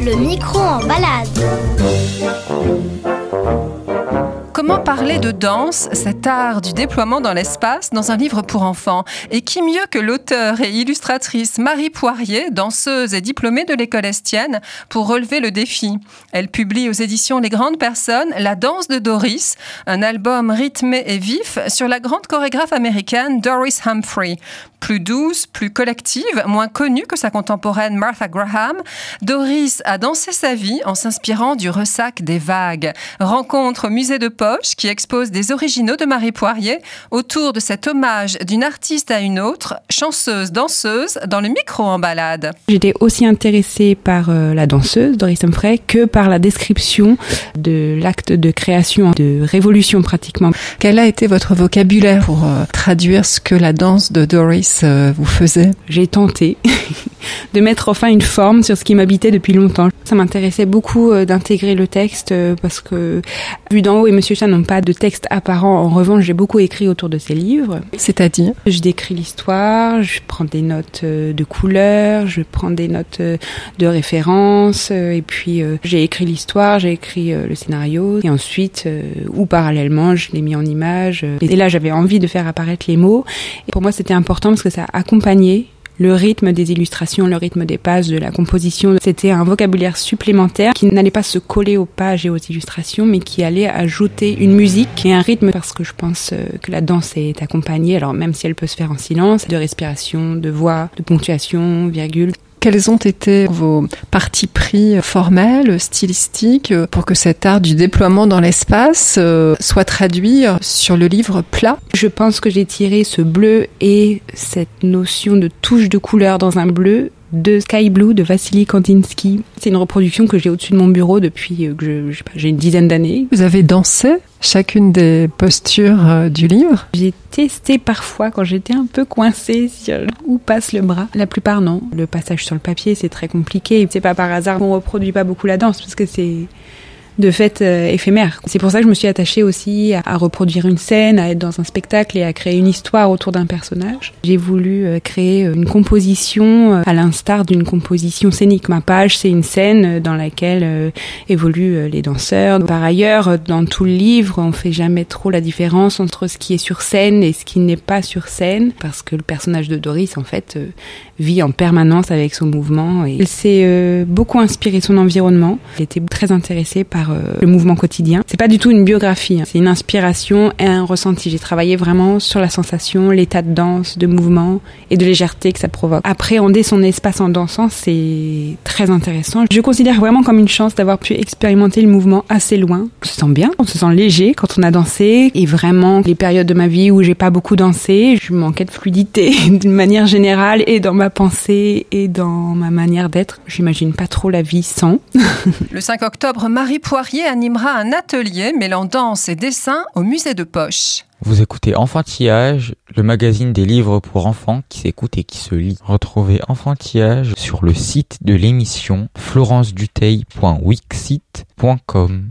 Le micro en balade. Comment parler de danse, cet art du déploiement dans l'espace, dans un livre pour enfants? Et qui mieux que l'auteur et illustratrice Marie Poirier, danseuse et diplômée de l'école estienne, pour relever le défi? Elle publie aux éditions Les Grandes Personnes La danse de Doris, un album rythmé et vif sur la grande chorégraphe américaine Doris Humphrey. Plus douce, plus collective, moins connue que sa contemporaine Martha Graham, Doris a dansé sa vie en s'inspirant du ressac des vagues. Rencontre au musée de Qui expose des originaux de Marie Poirier autour de cet hommage d'une artiste à une autre, chanceuse, danseuse, dans le micro en balade. J'étais aussi intéressée par euh, la danseuse Doris Humphrey que par la description de l'acte de création, de révolution pratiquement. Quel a été votre vocabulaire pour euh, traduire ce que la danse de Doris euh, vous faisait? J'ai tenté de mettre enfin une forme sur ce qui m'habitait depuis longtemps. Ça m'intéressait beaucoup euh, d'intégrer le texte euh, parce que, vu d'en haut, et Monsieur Chat n'ont pas de texte apparent. En revanche, j'ai beaucoup écrit autour de ces livres. C'est-à-dire Je décris l'histoire, je prends des notes de couleurs, je prends des notes de référence, et puis j'ai écrit l'histoire, j'ai écrit le scénario, et ensuite, ou parallèlement, je l'ai mis en image. Et là, j'avais envie de faire apparaître les mots. Et pour moi, c'était important parce que ça accompagnait le rythme des illustrations, le rythme des pages, de la composition. C'était un vocabulaire supplémentaire qui n'allait pas se coller aux pages et aux illustrations, mais qui allait ajouter une musique et un rythme parce que je pense euh, que la danse est accompagnée, alors même si elle peut se faire en silence, de respiration, de voix, de ponctuation, virgule. Quels ont été vos partis pris formels, stylistiques, pour que cet art du déploiement dans l'espace euh, soit traduit sur le livre plat? Je pense que j'ai tiré ce bleu et cette notion de touche de couleur dans un bleu de Sky Blue de Vassili Kandinsky. C'est une reproduction que j'ai au-dessus de mon bureau depuis euh, que j'ai une dizaine d'années. Vous avez dansé chacune des postures euh, du livre? J'ai testé parfois quand j'étais un peu coincée sur où passe le bras. La plupart non. Le passage sur le papier c'est très compliqué. C'est pas par hasard qu'on reproduit pas beaucoup la danse parce que c'est de fait euh, éphémère. C'est pour ça que je me suis attachée aussi à, reproduire une scène, à être dans un spectacle et à créer une histoire autour d'un personnage. J'ai voulu euh, créer une composition euh, à l'instar d'une composition scénique. Ma page, c'est une scène dans laquelle évoluent les danseurs. Par ailleurs, dans tout le livre, on fait jamais trop la différence entre ce qui est sur scène et ce qui n'est pas sur scène, parce que le personnage de Doris, en fait, vit en permanence avec son mouvement. Et il s'est beaucoup inspiré de son environnement. Il était très intéressé par euh, le mouvement quotidien. C'est pas du tout une biographie, hein. c'est une inspiration et un ressenti. J'ai travaillé vraiment sur la sensation, l'état de danse, de mouvement et de légèreté que ça provoque. Appréhender son espace en dansant, c'est très intéressant. Je considère vraiment comme une chance d'avoir pu expérimenter le mouvement assez loin. On se sent bien, on se sent léger quand on a dansé et vraiment les périodes de ma vie où j'ai pas beaucoup dansé, je manquais de fluidité d'une manière générale et dans ma pensée et dans ma manière d'être. J'imagine pas trop la vie sans. le 5 octobre, Marie Poirier animera un atelier mêlant danse et dessin au musée de Poche. Vous écoutez Enfantillage, le magazine des livres pour enfants qui s'écoute et qui se lit. Retrouvez Enfantillage sur le site de l'émission florenceduteil.wixit.com.